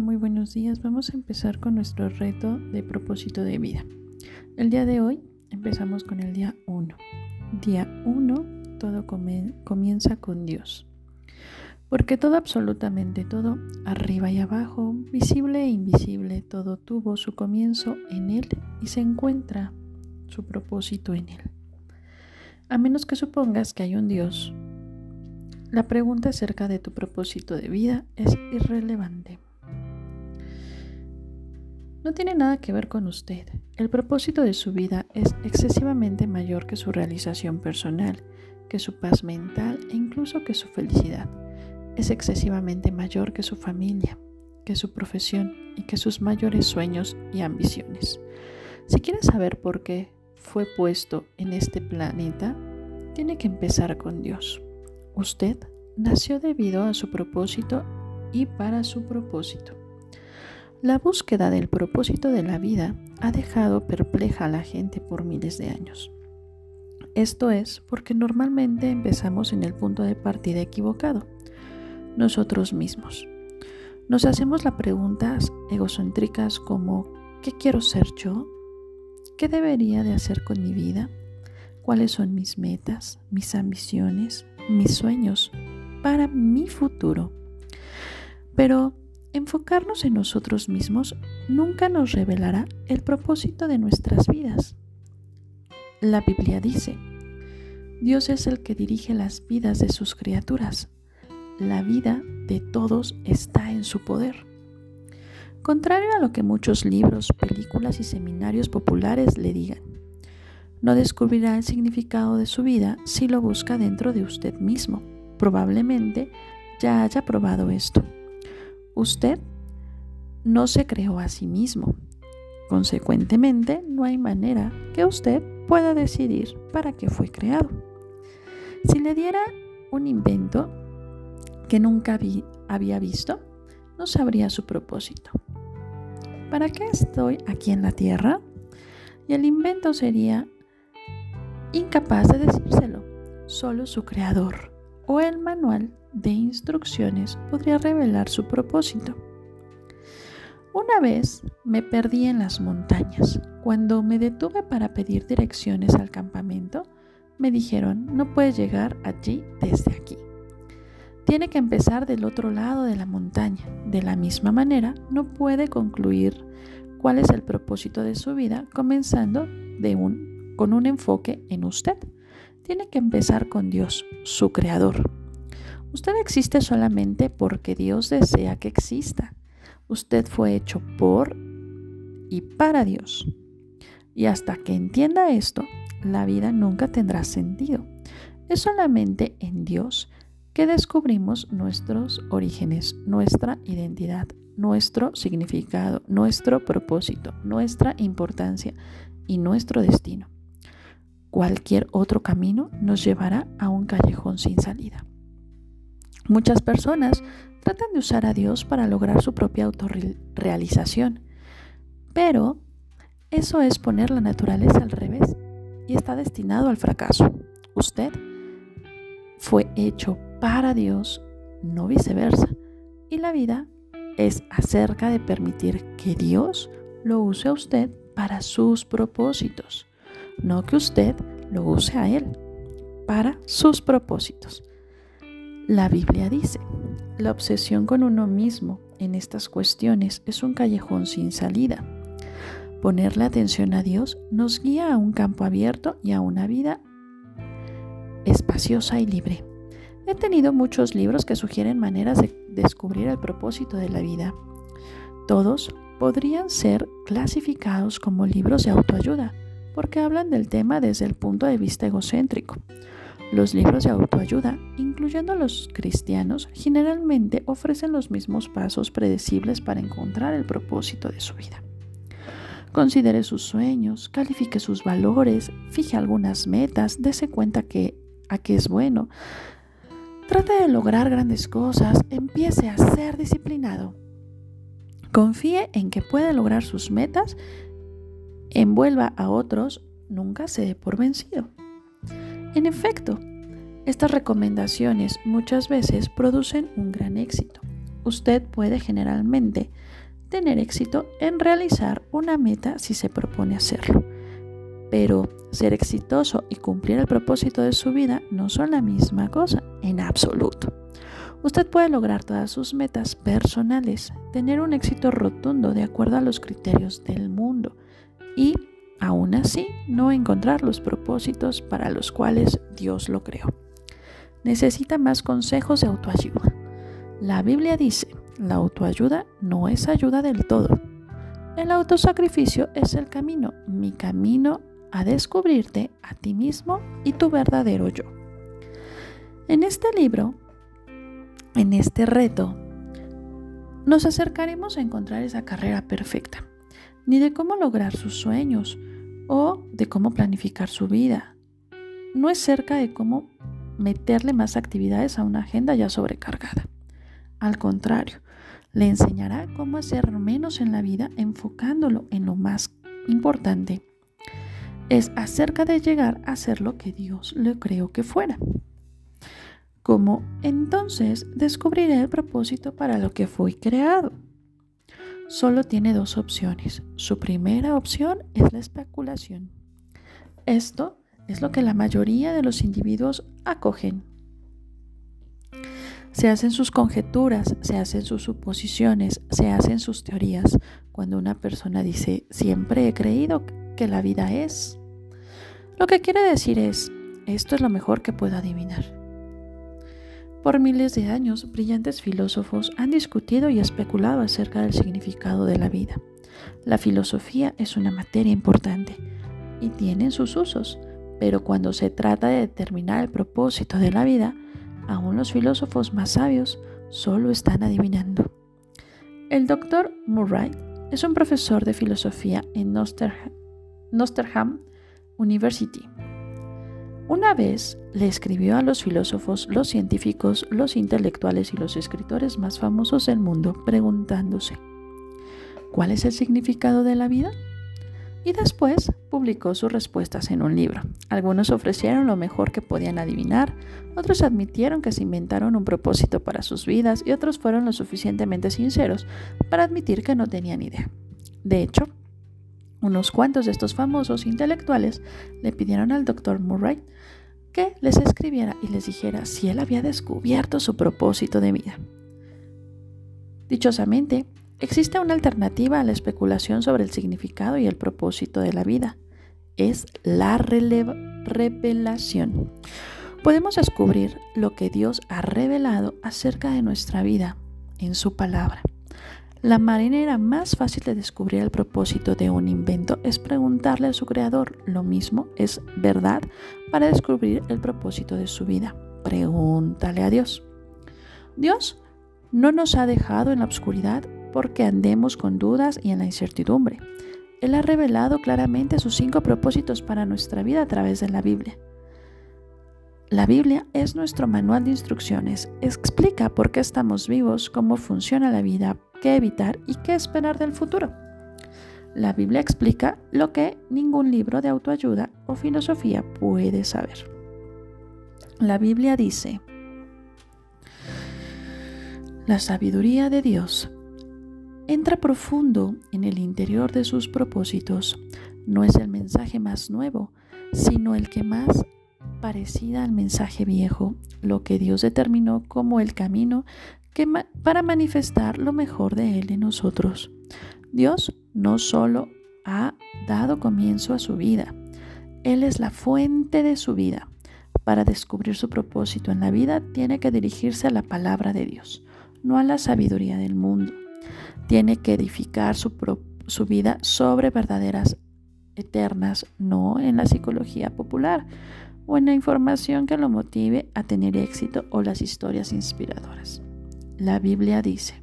Muy buenos días. Vamos a empezar con nuestro reto de propósito de vida. El día de hoy empezamos con el día 1. Día 1, todo comienza con Dios. Porque todo, absolutamente todo, arriba y abajo, visible e invisible, todo tuvo su comienzo en Él y se encuentra su propósito en Él. A menos que supongas que hay un Dios, la pregunta acerca de tu propósito de vida es irrelevante. No tiene nada que ver con usted. El propósito de su vida es excesivamente mayor que su realización personal, que su paz mental e incluso que su felicidad. Es excesivamente mayor que su familia, que su profesión y que sus mayores sueños y ambiciones. Si quiere saber por qué fue puesto en este planeta, tiene que empezar con Dios. Usted nació debido a su propósito y para su propósito. La búsqueda del propósito de la vida ha dejado perpleja a la gente por miles de años. Esto es porque normalmente empezamos en el punto de partida equivocado, nosotros mismos. Nos hacemos las preguntas egocéntricas como ¿qué quiero ser yo? ¿Qué debería de hacer con mi vida? ¿Cuáles son mis metas, mis ambiciones, mis sueños para mi futuro. Pero enfocarnos en nosotros mismos nunca nos revelará el propósito de nuestras vidas. La Biblia dice, Dios es el que dirige las vidas de sus criaturas. La vida de todos está en su poder. Contrario a lo que muchos libros, películas y seminarios populares le digan, no descubrirá el significado de su vida si lo busca dentro de usted mismo. Probablemente ya haya probado esto. Usted no se creó a sí mismo. Consecuentemente, no hay manera que usted pueda decidir para qué fue creado. Si le diera un invento que nunca había visto, no sabría su propósito. ¿Para qué estoy aquí en la Tierra? Y el invento sería incapaz de decírselo. Solo su creador o el manual de instrucciones podría revelar su propósito. Una vez me perdí en las montañas. Cuando me detuve para pedir direcciones al campamento, me dijeron, no puedes llegar allí desde aquí. Tiene que empezar del otro lado de la montaña. De la misma manera, no puede concluir cuál es el propósito de su vida comenzando con un enfoque en usted. Tiene que empezar con Dios, su creador. Usted existe solamente porque Dios desea que exista. Usted fue hecho por y para Dios. Y hasta que entienda esto, la vida nunca tendrá sentido. Es solamente en Dios que descubrimos nuestros orígenes, nuestra identidad, nuestro significado, nuestro propósito, nuestra importancia y nuestro destino. Cualquier otro camino nos llevará a un callejón sin salida. Muchas personas tratan de usar a Dios para lograr su propia autorrealización, pero eso es poner la naturaleza al revés y está destinado al fracaso. Usted fue hecho para Dios, no viceversa, y la vida es acerca de permitir que Dios lo use a usted para sus propósitos no que usted lo use a Él para sus propósitos. La Biblia dice, la obsesión con uno mismo en estas cuestiones es un callejón sin salida. Ponerle atención a Dios nos guía a un campo abierto y a una vida espaciosa y libre. He tenido muchos libros que sugieren maneras de descubrir el propósito de la vida. Todos podrían ser clasificados como libros de autoayuda, porque hablan del tema desde el punto de vista egocéntrico. Los libros de autoayuda, incluyendo los cristianos, generalmente ofrecen los mismos pasos predecibles para encontrar el propósito de su vida. Considere sus sueños, califique sus valores, fije algunas metas, dése cuenta que a qué es bueno. Trate de lograr grandes cosas, empiece a ser disciplinado. Confíe en que puede lograr sus metas envuelva a otros, nunca se dé por vencido. En efecto, estas recomendaciones muchas veces producen un gran éxito. usted puede generalmente tener éxito en realizar una meta si se propone hacerlo. Pero ser exitoso y cumplir el propósito de su vida no son la misma cosa, en absoluto. Usted puede lograr todas sus metas personales, tener un éxito rotundo de acuerdo a los criterios del mundo y, aún así, no encontrar los propósitos para los cuales Dios lo creó. Necesita más consejos de autoayuda. La Biblia dice, la autoayuda no es ayuda del todo. El autosacrificio es el camino, mi camino a descubrirte a ti mismo y tu verdadero yo. En este libro, en este reto, nos acercaremos a encontrar esa carrera perfecta, ni de cómo lograr sus sueños o de cómo planificar su vida. No es cerca de cómo meterle más actividades a una agenda ya sobrecargada. Al contrario, le enseñará cómo hacer menos en la vida enfocándolo en lo más importante. Es acerca de llegar a ser lo que Dios le creó que fuera. Como entonces descubriré el propósito para lo que fui creado. Solo tiene dos opciones. Su primera opción es la especulación. Esto es lo que la mayoría de los individuos acogen se hacen sus conjeturas, se hacen sus suposiciones, se hacen sus teorías. Cuando una persona dice, siempre he creído que la vida es. Lo que quiere decir es, esto es lo mejor que puedo adivinar. Por miles de años, brillantes filósofos han discutido y especulado acerca del significado de la vida. La filosofía es una materia importante y tiene sus usos, pero cuando se trata de determinar el propósito de la vida, aún los filósofos más sabios solo están adivinando. El doctor Murray es un profesor de filosofía en Nosterham University. Una vez le escribió a los filósofos, los científicos, los intelectuales y los escritores más famosos del mundo preguntándose, ¿cuál es el significado de la vida? y después publicó sus respuestas en un libro. Algunos ofrecieron lo mejor que podían adivinar, otros admitieron que se inventaron un propósito para sus vidas y otros fueron lo suficientemente sinceros para admitir que no tenían idea. De hecho, unos cuantos de estos famosos intelectuales le pidieron al doctor Murray que les escribiera y les dijera si él había descubierto su propósito de vida. Dichosamente, Existe una alternativa a la especulación sobre el significado y el propósito de la vida. Es la revelación. Podemos descubrir lo que Dios ha revelado acerca de nuestra vida en su palabra. La manera más fácil de descubrir el propósito de un invento es preguntarle a su creador. Lo mismo es verdad para descubrir el propósito de su vida. Pregúntale a Dios. Dios no nos ha dejado en la oscuridad porque andemos con dudas y en la incertidumbre. Él ha revelado claramente sus cinco propósitos para nuestra vida a través de la Biblia. La Biblia es nuestro manual de instrucciones. Explica por qué estamos vivos, cómo funciona la vida, qué evitar y qué esperar del futuro. La Biblia explica lo que ningún libro de autoayuda o filosofía puede saber. La Biblia dice, la sabiduría de Dios entra profundo en el interior de sus propósitos. No es el mensaje más nuevo, sino el que más parecida al mensaje viejo, lo que Dios determinó como el camino para manifestar lo mejor de Él en nosotros. Dios no solo ha dado comienzo a su vida, Él es la fuente de su vida. Para descubrir su propósito en la vida tiene que dirigirse a la palabra de Dios, no a la sabiduría del mundo tiene que edificar su, vida sobre verdaderas eternas, no en la psicología popular o en la información que lo motive a tener éxito o las historias inspiradoras. La Biblia dice,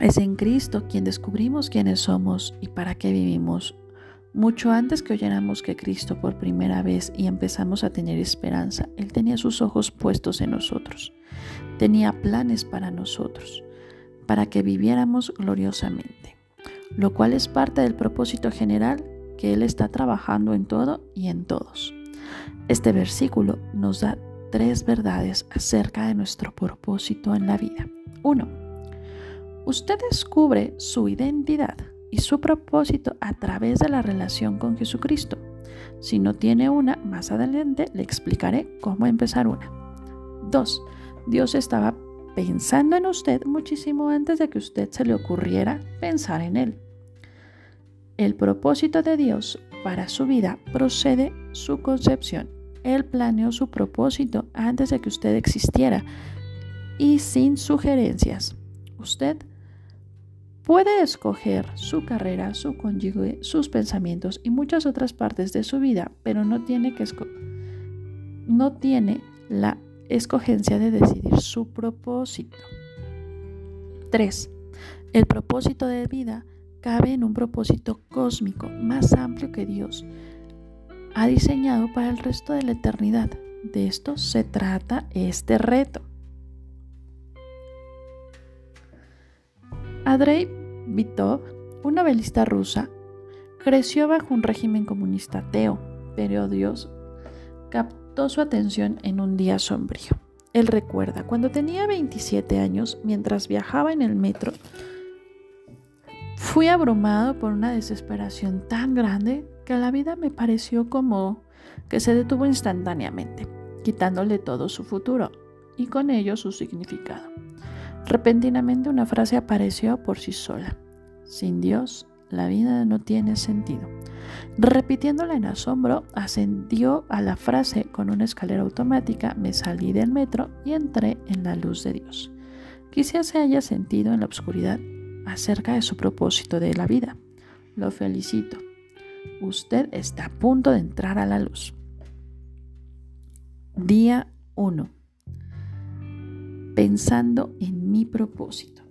es en Cristo quien descubrimos quiénes somos y para qué vivimos. Mucho antes que oyéramos que Cristo por primera vez y empezamos a tener esperanza, Él tenía sus ojos puestos en nosotros. Tenía planes para nosotros para que viviéramos gloriosamente, lo cual es parte del propósito general que Él está trabajando en todo y en todos. Este versículo nos da tres verdades acerca de nuestro propósito en la vida. 1. Usted descubre su identidad y su propósito a través de la relación con Jesucristo. Si no tiene una, más adelante le explicaré cómo empezar una. 2. Dios estaba pensando en usted muchísimo antes de que usted se le ocurriera pensar en él. El propósito de Dios para su vida procede su concepción. Él planeó su propósito antes de que usted existiera y sin sugerencias. Usted puede escoger su carrera, su cónyuge, sus pensamientos y muchas otras partes de su vida, pero no tiene, que no tiene la escogencia de decidir su propósito. 3. El propósito de vida cabe en un propósito cósmico más amplio que Dios ha diseñado para el resto de la eternidad. De esto se trata este reto. Andrei Vitov, un novelista rusa, creció bajo un régimen comunista ateo, pero Dios captó su atención en un día sombrío. Él recuerda, cuando tenía 27 años, mientras viajaba en el metro, Fui abrumado por una desesperación tan grande que la vida me pareció como que se detuvo instantáneamente, quitándole todo su futuro y con ello su significado. Repentinamente una frase apareció por sí sola. Sin Dios, la vida no tiene sentido. Repitiéndola en asombro, ascendió a la frase con una escalera automática, me salí del metro y entré en la luz de Dios. Quizás se haya sentido en la oscuridad acerca de su propósito de la vida. Lo felicito. Usted está a punto de entrar a la luz. Día 1. Pensando en mi propósito.